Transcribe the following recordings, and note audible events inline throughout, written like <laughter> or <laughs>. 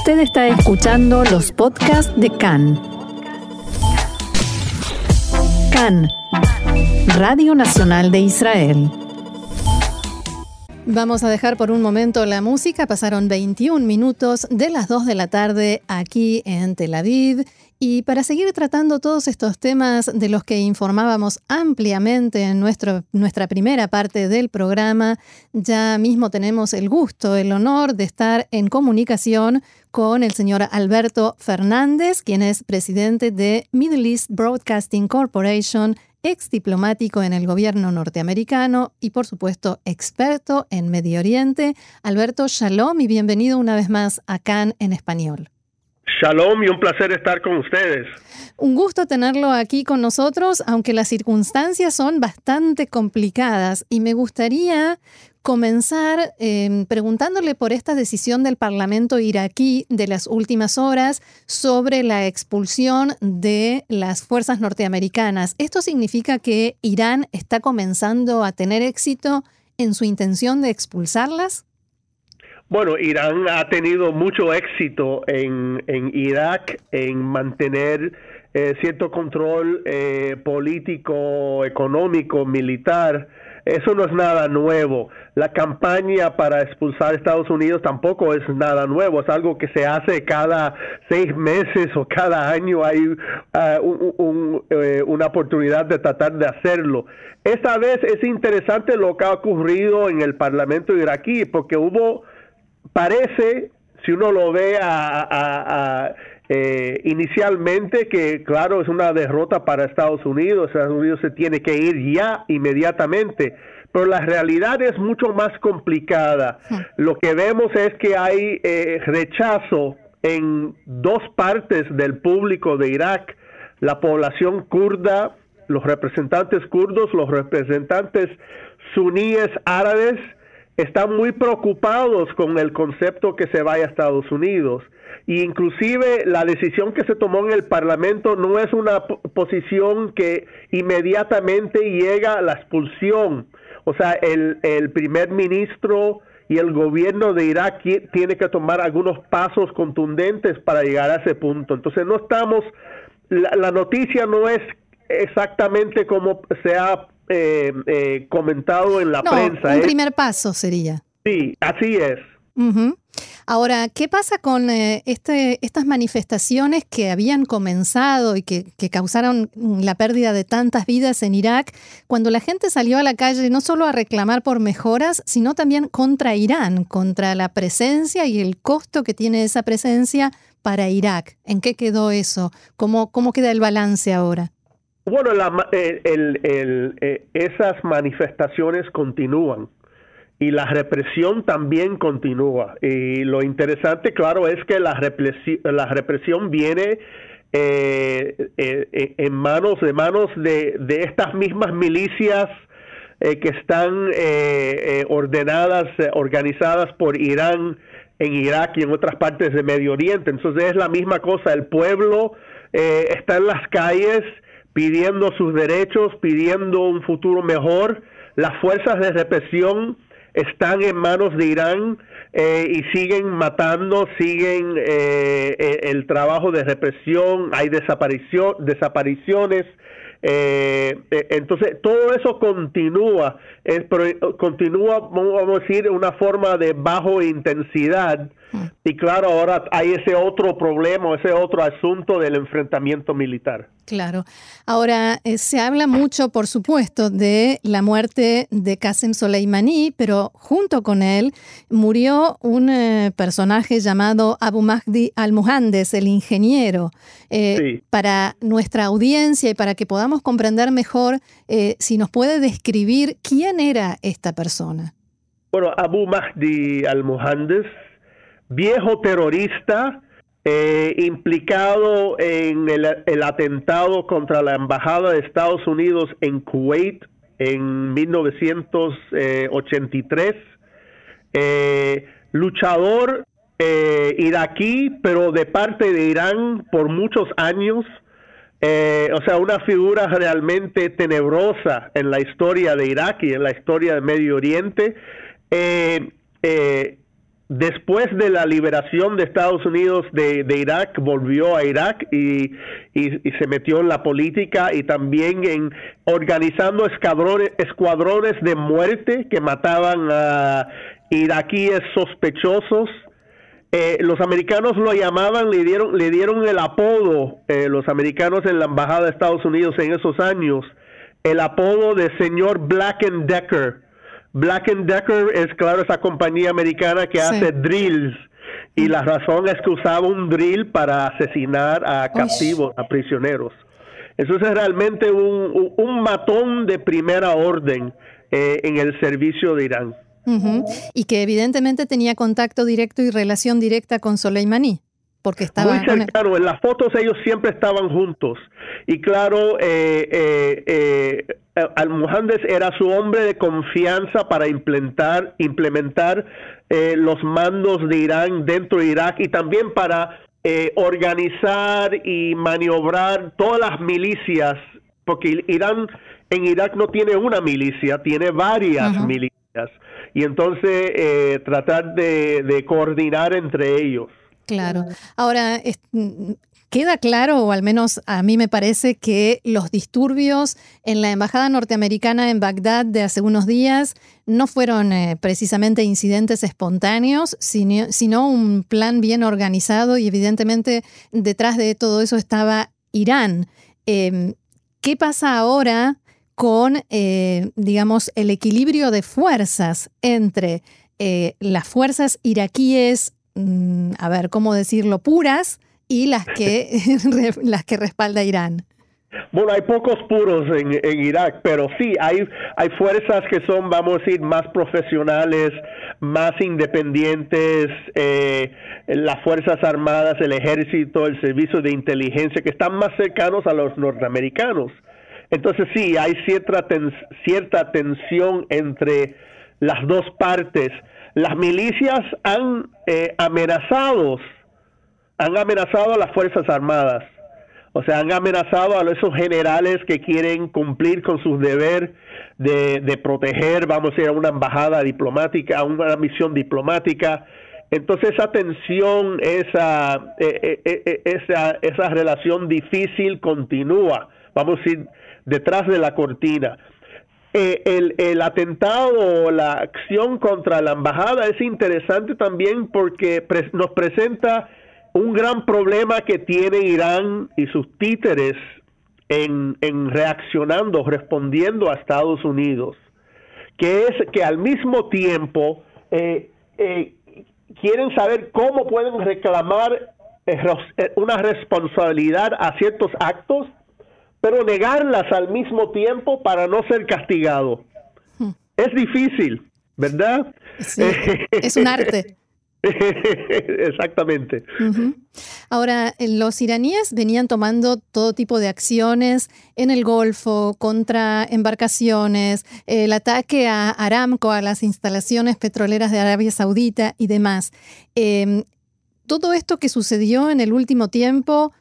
Usted está escuchando los podcasts de CAN. CAN, Radio Nacional de Israel. Vamos a dejar por un momento la música. Pasaron 21 minutos de las 2 de la tarde aquí en Tel Aviv y para seguir tratando todos estos temas de los que informábamos ampliamente en nuestro, nuestra primera parte del programa, ya mismo tenemos el gusto, el honor de estar en comunicación con el señor Alberto Fernández, quien es presidente de Middle East Broadcasting Corporation, ex diplomático en el gobierno norteamericano y por supuesto experto en Medio Oriente. Alberto, shalom y bienvenido una vez más a Cannes en español. Shalom y un placer estar con ustedes. Un gusto tenerlo aquí con nosotros, aunque las circunstancias son bastante complicadas y me gustaría comenzar em, preguntándole por esta decisión del Parlamento iraquí de las últimas horas sobre la expulsión de las fuerzas norteamericanas. ¿Esto significa que Irán está comenzando a tener éxito en su intención de expulsarlas? Bueno, Irán ha tenido mucho éxito en, en Irak en mantener eh, cierto control eh, político, económico, militar. Eso no es nada nuevo. La campaña para expulsar a Estados Unidos tampoco es nada nuevo. Es algo que se hace cada seis meses o cada año. Hay uh, una oportunidad de tratar de hacerlo. Esta vez es interesante lo que ha ocurrido en el Parlamento iraquí porque hubo parece, si uno lo ve a, eh, inicialmente, que claro, es una derrota para Estados Unidos, Estados Unidos se tiene que ir ya inmediatamente, pero la realidad es mucho más complicada. Lo que vemos es que hay eh, rechazo en dos partes del público de Irak, la población kurda, los representantes kurdos, los representantes suníes árabes, están muy preocupados con el concepto que se vaya a Estados Unidos. Y inclusive la decisión que se tomó en el Parlamento no es una posición que inmediatamente llega a la expulsión. O sea, el, el primer ministro y el gobierno de Irak tiene que tomar algunos pasos contundentes para llegar a ese punto. Entonces no estamos, la, la noticia no es exactamente como se ha eh, eh, comentado en la prensa. Un ¿eh? primer paso sería. Sí, así es. Ahora, ¿qué pasa con este, estas manifestaciones que habían comenzado y que, que, causaron la pérdida de tantas vidas en Irak, cuando la gente salió a la calle no solo a reclamar por mejoras, sino también contra Irán, contra la presencia y el costo que tiene esa presencia para Irak? ¿En qué quedó eso? ¿Cómo, cómo queda el balance ahora? Bueno, eh, esas manifestaciones continúan y la represión también continúa. Y lo interesante, claro, es que la represión, la represión viene eh, eh, en manos de manos de, estas mismas milicias que están ordenadas, organizadas por Irán en Irak y en otras partes de Medio Oriente. Entonces es la misma cosa, el pueblo está en las calles pidiendo sus derechos, pidiendo un futuro mejor. Las fuerzas de represión están en manos de Irán eh, y siguen matando, siguen eh, eh, el trabajo de represión, hay desaparición, desapariciones. Entonces, todo eso continúa, pero continúa, vamos a decir, una forma de bajo intensidad. Mm. Y claro, ahora hay ese otro problema, ese otro asunto del enfrentamiento militar. Claro. Ahora, eh, se habla mucho, por supuesto, de la muerte de Qasem Soleimani, pero junto con él murió un eh, personaje llamado Abu Mahdi al-Muhandes, el ingeniero. Eh, para nuestra audiencia y para que podamos comprender mejor, si nos puede describir quién era esta persona. Bueno, Abu Mahdi al-Muhandes, viejo terrorista, eh, implicado en el, atentado contra la Embajada de Estados Unidos en Kuwait en 1983, eh, luchador eh, iraquí, pero de parte de Irán por muchos años, o sea, una figura realmente tenebrosa en la historia de Irak y en la historia del Medio Oriente después de la liberación de Estados Unidos de, Irak, volvió a Irak y, se metió en la política y también en organizando escuadrones, escuadrones de muerte que mataban a iraquíes sospechosos. Eh, los americanos lo llamaban, le dieron, le dieron el apodo, eh, los americanos en la embajada de Estados Unidos en esos años, el apodo de señor Black and Decker Black Decker es, claro, esa compañía americana que hace drills. Y la razón es que usaba un drill para asesinar a captivos, a prisioneros. Eso es realmente un, matón de primera orden eh, en el servicio de Irán. Y que evidentemente tenía contacto directo y relación directa con Soleimani porque estaba muy cercano. En las fotos ellos siempre estaban juntos. Y claro, eh, eh, eh, Al-Muhandes era su hombre de confianza para implementar, implementar eh, los mandos de Irán dentro de Irak y también para organizar y maniobrar todas las milicias, porque Irán en Irak no tiene una milicia, tiene varias milicias y entonces tratar de coordinar entre ellos. Claro. Ahora, queda claro, o al menos a mí me parece, que los disturbios en la Embajada norteamericana en Bagdad de hace unos días no fueron eh, precisamente incidentes espontáneos, sino, un plan bien organizado y evidentemente detrás de todo eso estaba Irán. Em, ¿Qué pasa ahora con, eh, digamos, el equilibrio de fuerzas entre eh, las fuerzas iraquíes Mm, a ver, ¿cómo decirlo? Puras y las que, <laughs> las que respalda Irán. Bueno, hay pocos puros en, Irak, pero sí, hay, hay fuerzas que son, vamos a decir, más profesionales, más independientes, eh, las Fuerzas Armadas, el Ejército, el Servicio de Inteligencia, que están más cercanos a los norteamericanos. Entonces sí, hay cierta, cierta tensión entre las dos partes. Las milicias han eh, amenazado, han amenazado a las Fuerzas Armadas, o sea, han amenazado a esos generales que quieren cumplir con sus deberes de, proteger, vamos a decir, a una embajada diplomática, a una misión diplomática. Entonces esa tensión, esa, eh, eh, esa, esa relación difícil continúa, vamos a decir, detrás de la cortina. Eh, el, el, atentado o la acción contra la embajada es interesante también porque nos presenta un gran problema que tiene Irán y sus títeres en, en reaccionando, respondiendo a Estados Unidos, que es que al mismo tiempo eh, eh, quieren saber cómo pueden reclamar una responsabilidad a ciertos actos pero negarlas al mismo tiempo para no ser castigado. Hmm. Es difícil, ¿verdad? es un arte. <laughs> Exactamente. Ahora, los iraníes venían tomando todo tipo de acciones en el Golfo contra embarcaciones, el ataque a Aramco, a las instalaciones petroleras de Arabia Saudita y demás. Em, todo esto que sucedió en el último tiempo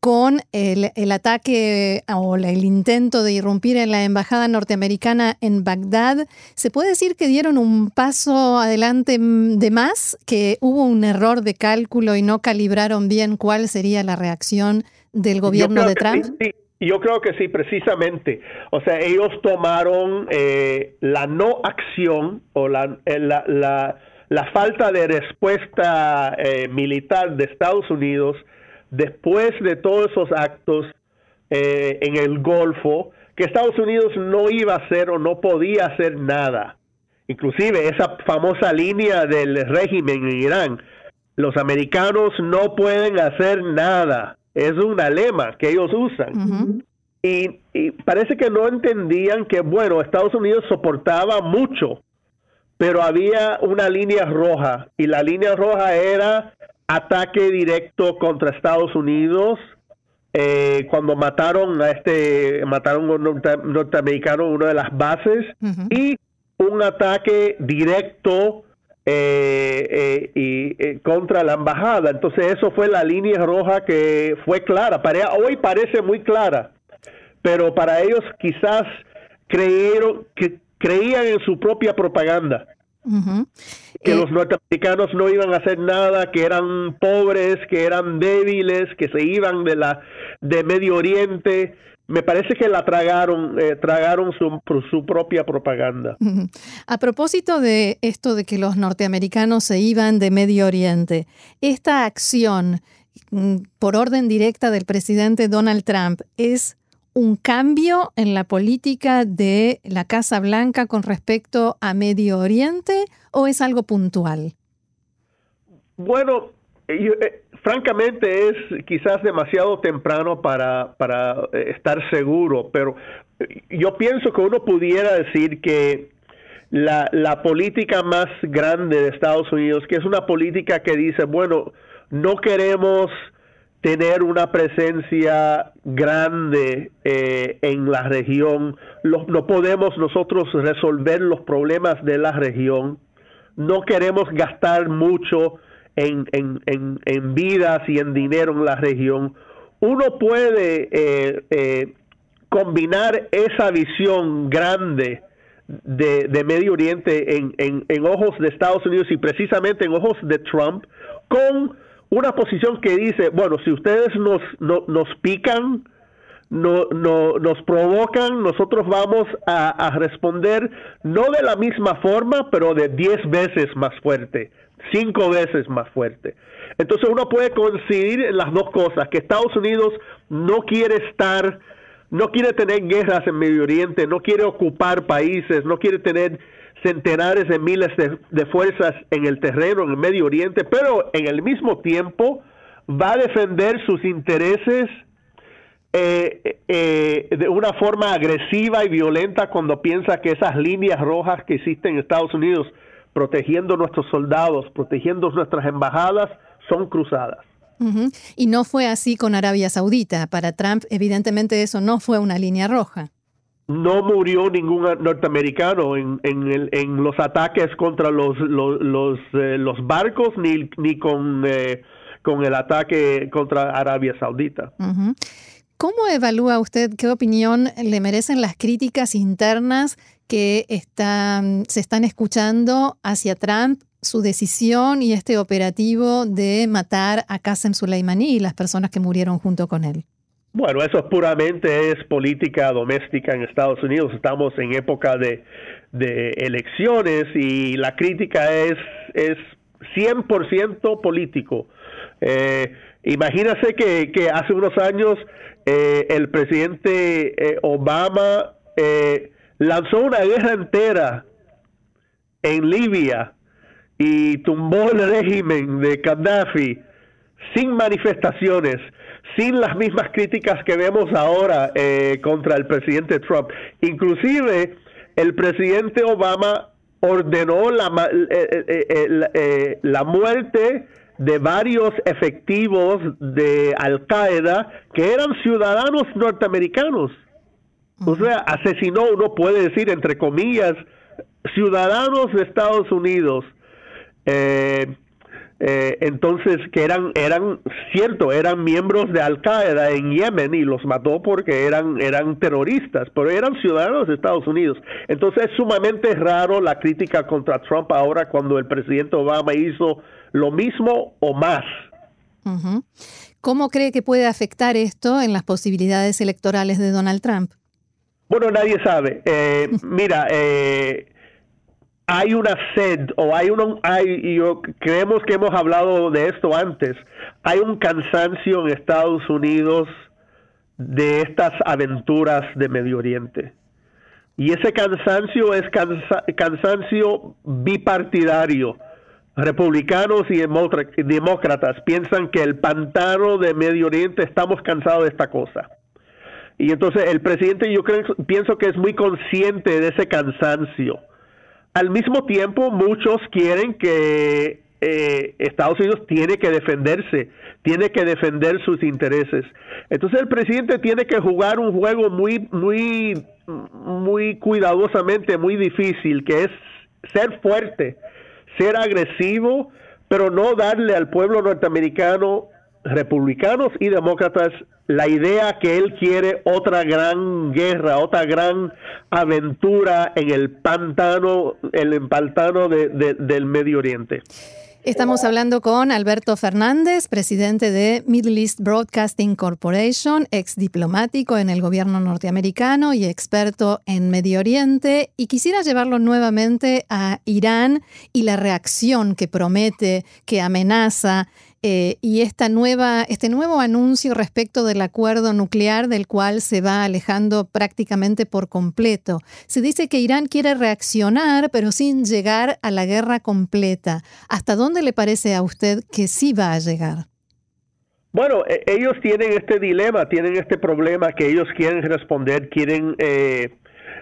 con el, ataque o el intento de irrumpir en la embajada norteamericana en Bagdad, ¿se puede decir que dieron un paso adelante de más, que hubo un error de cálculo y no calibraron bien cuál sería la reacción del gobierno de Trump? Sí, Yo creo que sí, precisamente. O sea, ellos tomaron eh, la no acción o la, eh, la, falta de respuesta eh, militar de Estados Unidos después de todos esos actos eh, en el Golfo, que Estados Unidos no iba a hacer o no podía hacer nada. Inclusive esa famosa línea del régimen en Irán, los americanos no pueden hacer nada. Es una lema que ellos usan. y, y, parece que no entendían que, bueno, Estados Unidos soportaba mucho, pero había una línea roja y la línea roja era ataque directo contra Estados Unidos eh, cuando mataron a este mataron a un norteamericano en una de las bases y un ataque directo eh, eh, y, contra la embajada. Entonces eso fue la línea roja que fue clara. Para, hoy parece muy clara, pero para ellos quizás creyeron que creían en su propia propaganda Que los norteamericanos no iban a hacer nada, que eran pobres, que eran débiles, que se iban de la de Medio Oriente. Me parece que la tragaron, eh, tragaron su, su, propia propaganda. A propósito de esto de que los norteamericanos se iban de Medio Oriente, esta acción mm, por orden directa del presidente Donald Trump es un cambio en la política de la Casa Blanca con respecto a Medio Oriente o es algo puntual? Bueno, eh, francamente es quizás demasiado temprano para, para eh, estar seguro, pero eh, yo pienso que uno pudiera decir que la, la política más grande de Estados Unidos, que es una política que dice, bueno, no queremos tener una presencia grande en la región, no podemos nosotros resolver los problemas de la región, no queremos gastar mucho en, en, en, vidas y en dinero en la región, uno puede eh, eh, combinar esa visión grande de, de Medio Oriente en, en, ojos de Estados Unidos y precisamente en ojos de Trump con una posición que dice, bueno, si ustedes nos, nos pican, no, no, nos provocan, nosotros vamos a, a, responder no de la misma forma, pero de diez veces más fuerte cinco veces más fuerte. Entonces uno puede coincidir en las dos cosas, que Estados Unidos no quiere estar, no quiere tener guerras en Medio Oriente, no quiere ocupar países, no quiere tener centenares de miles de, fuerzas en el terreno, en el Medio Oriente, pero en el mismo tiempo va a defender sus intereses eh, eh, de una forma agresiva y violenta cuando piensa que esas líneas rojas que existen en Estados Unidos protegiendo nuestros soldados, protegiendo nuestras embajadas, son cruzadas. Y no fue así con Arabia Saudita. Para Trump, evidentemente, eso no fue una línea roja. No murió ningún norteamericano en, en, los ataques contra los, los, eh, los, barcos ni, ni con, eh, con el ataque contra Arabia Saudita. ¿Cómo evalúa usted, qué opinión le merecen las críticas internas que están, se están escuchando hacia Trump, su decisión y este operativo de matar a Qasem Soleimani y las personas que murieron junto con él? Bueno, eso puramente es política doméstica en Estados Unidos. Estamos en época de, elecciones y la crítica es, es 100% político. Eh, imagínase que, que, hace unos años eh, el presidente eh, Obama eh, lanzó una guerra entera en Libia y tumbó el régimen de Gaddafi sin manifestaciones, sin las mismas críticas que vemos ahora eh, contra el presidente Trump. Inclusive el presidente Obama ordenó la, eh, eh, la muerte de varios efectivos de Al Qaeda que eran ciudadanos norteamericanos. O sea, asesinó, uno puede decir, entre comillas, ciudadanos de Estados Unidos. Eh, eh, entonces, que eran, eran, cierto, eran miembros de Al Qaeda en Yemen y los mató porque eran, eran terroristas, pero eran ciudadanos de Estados Unidos. Entonces, es sumamente raro la crítica contra Trump ahora cuando el presidente Obama hizo lo mismo o más. ¿Cómo cree que puede afectar esto en las posibilidades electorales de Donald Trump? Bueno, nadie sabe. Eh, <laughs> mira, eh, hay una sed o hay un, hay, yo creemos que hemos hablado de esto antes, hay un cansancio en Estados Unidos de estas aventuras de Medio Oriente. Y ese cansancio es cansancio bipartidario. Republicanos y demócratas piensan que el pantano de Medio Oriente estamos cansados de esta cosa. Y entonces el presidente yo creo, pienso que es muy consciente de ese cansancio. Al mismo tiempo, muchos quieren que eh, Estados Unidos tiene que defenderse, tiene que defender sus intereses. Entonces el presidente tiene que jugar un juego muy, muy, muy cuidadosamente, muy difícil, que es ser fuerte, ser agresivo, pero no darle al pueblo norteamericano republicanos y demócratas la idea que él quiere otra gran guerra, otra gran aventura en el pantano, el pantano del Medio Oriente. Estamos hablando con Alberto Fernández, presidente de Middle East Broadcasting Corporation, ex diplomático en el gobierno norteamericano y experto en Medio Oriente. Y quisiera llevarlo nuevamente a Irán y la reacción que promete, que amenaza eh, y esta nueva, este nuevo anuncio respecto del acuerdo nuclear del cual se va alejando prácticamente por completo. Se dice que Irán quiere reaccionar, pero sin llegar a la guerra completa. ¿Hasta dónde le parece a usted que sí va a llegar? Bueno, e, ellos tienen este dilema, tienen este problema que ellos quieren responder, quieren, eh,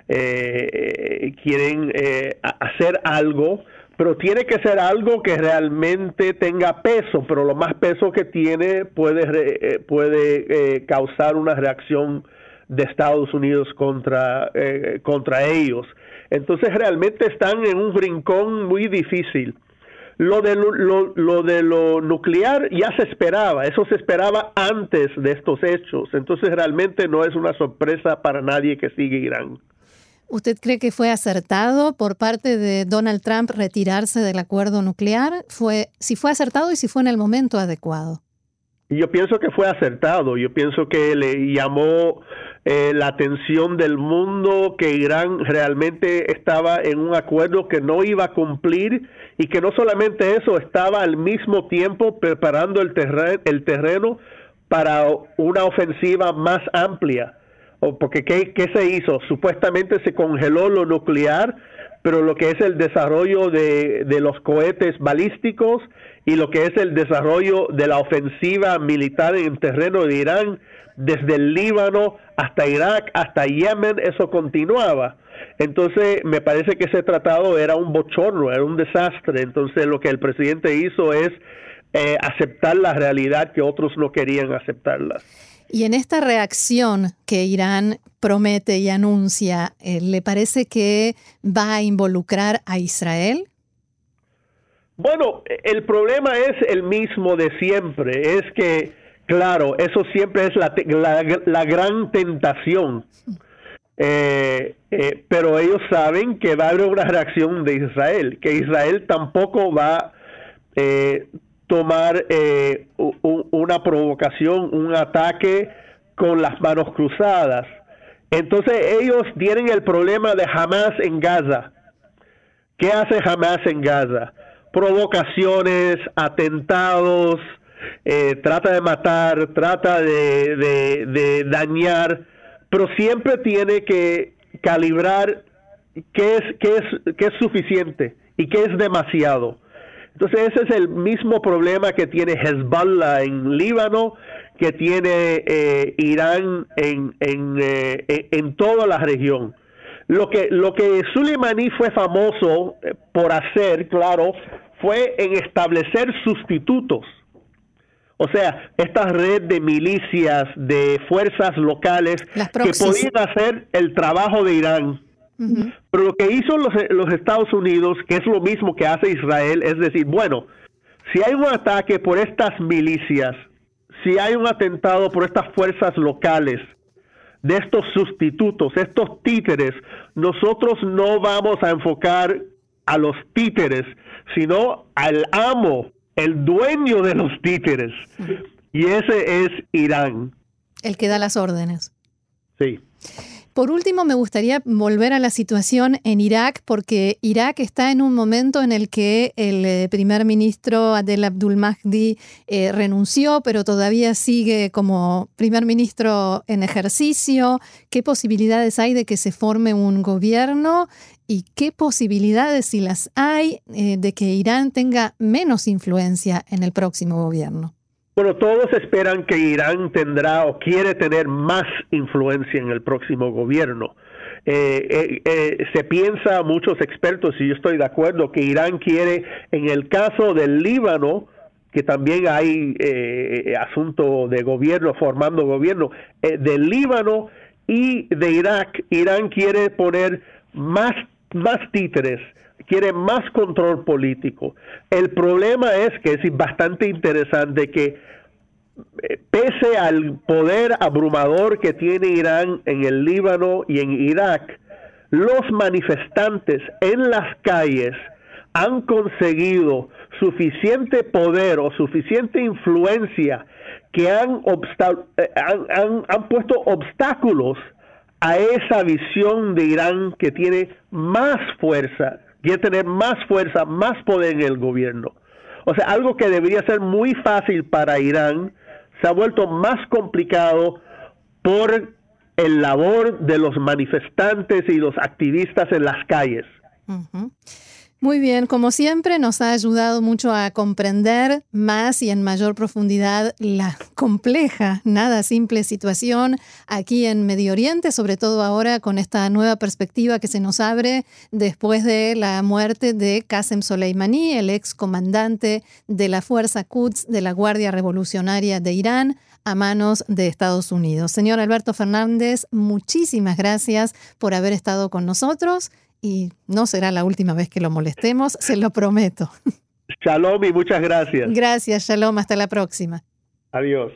eh, quieren hacer algo pero tiene que ser algo que realmente tenga peso, pero lo más peso que tiene puede, eh, puede eh, causar una reacción de Estados Unidos contra, eh, contra ellos. Entonces realmente están en un rincón muy difícil. Lo de lo, lo, de lo nuclear ya se esperaba, eso se esperaba antes de estos hechos, entonces realmente no es una sorpresa para nadie que sigue Irán. ¿Usted cree que fue acertado por parte de Donald Trump retirarse del acuerdo nuclear? Fue, si fue acertado y si fue en el momento adecuado. Yo pienso que fue acertado. Yo pienso que le llamó eh, la atención del mundo que Irán realmente estaba en un acuerdo que no iba a cumplir y que no solamente eso, estaba al mismo tiempo preparando el, el terreno para una ofensiva más amplia porque ¿qué, ¿qué, se hizo? Supuestamente se congeló lo nuclear, pero lo que es el desarrollo de, de, los cohetes balísticos y lo que es el desarrollo de la ofensiva militar en terreno de Irán, desde el Líbano hasta Irak, hasta Yemen, eso continuaba. Entonces, me parece que ese tratado era un bochorno, era un desastre. Entonces, lo que el presidente hizo es eh, aceptar la realidad que otros no querían aceptarla. Y en esta reacción que Irán promete y anuncia, eh, ¿le parece que va a involucrar a Israel? Bueno, el problema es el mismo de siempre, es que, claro, eso siempre es la, gran tentación, eh, eh, pero ellos saben que va a haber una reacción de Israel, que Israel tampoco va eh, tomar eh, una provocación, un ataque con las manos cruzadas. Entonces ellos tienen el problema de Hamas en Gaza. ¿Qué hace Hamas en Gaza? Provocaciones, atentados, eh, trata de matar, trata de, dañar, pero siempre tiene que calibrar qué es, es, qué es suficiente y qué es demasiado. Entonces ese es el mismo problema que tiene Hezbollah en Líbano, que tiene eh, Irán en, eh, en, toda la región. Lo que, lo que Soleimani fue famoso eh, por hacer, claro, fue en establecer sustitutos. O sea, esta red de milicias, de fuerzas locales que podían hacer el trabajo de Irán pero lo que hizo los, los Estados Unidos, que es lo mismo que hace Israel, es decir, bueno, si hay un ataque por estas milicias, si hay un atentado por estas fuerzas locales, de estos sustitutos, estos títeres, nosotros no vamos a enfocar a los títeres, sino al amo, el dueño de los títeres. Y ese es Irán. El que da las órdenes. Sí. Por último, me gustaría volver a la situación en Irak, porque Irak está en un momento en el que el eh, primer ministro Adel Abdul Mahdi eh, renunció, pero todavía sigue como primer ministro en ejercicio. ¿Qué posibilidades hay de que se forme un gobierno? ¿Y qué posibilidades, si las hay, eh, de que Irán tenga menos influencia en el próximo gobierno? Bueno, todos esperan que Irán tendrá o quiere tener más influencia en el próximo gobierno. Eh, eh, eh, se piensa, muchos expertos, y yo estoy de acuerdo, que Irán quiere, en el caso del Líbano, que también hay asunto de gobierno, formando gobierno, del Líbano y de Irak, Irán quiere poner más, más títeres quiere más control político. El problema es que es bastante interesante que eh, pese al poder abrumador que tiene Irán en el Líbano y en Irak, los manifestantes en las calles han conseguido suficiente poder o suficiente influencia que han, eh, han, han, puesto obstáculos a esa visión de Irán que tiene más fuerza, quiere tener más fuerza, más poder en el gobierno. O sea, algo que debería ser muy fácil para Irán se ha vuelto más complicado por el labor de los manifestantes y los activistas en las calles. Muy bien, como siempre nos ha ayudado mucho a comprender más y en mayor profundidad la compleja, nada simple situación aquí en Medio Oriente, sobre todo ahora con esta nueva perspectiva que se nos abre después de la muerte de Qasem Soleimani, el ex comandante de la Fuerza Quds de la Guardia Revolucionaria de Irán a manos de Estados Unidos. Señor Alberto Fernández, muchísimas gracias por haber estado con nosotros y no será la última vez que lo molestemos, se lo prometo. Shalom y muchas gracias. Gracias, Shalom, hasta la próxima. Adiós.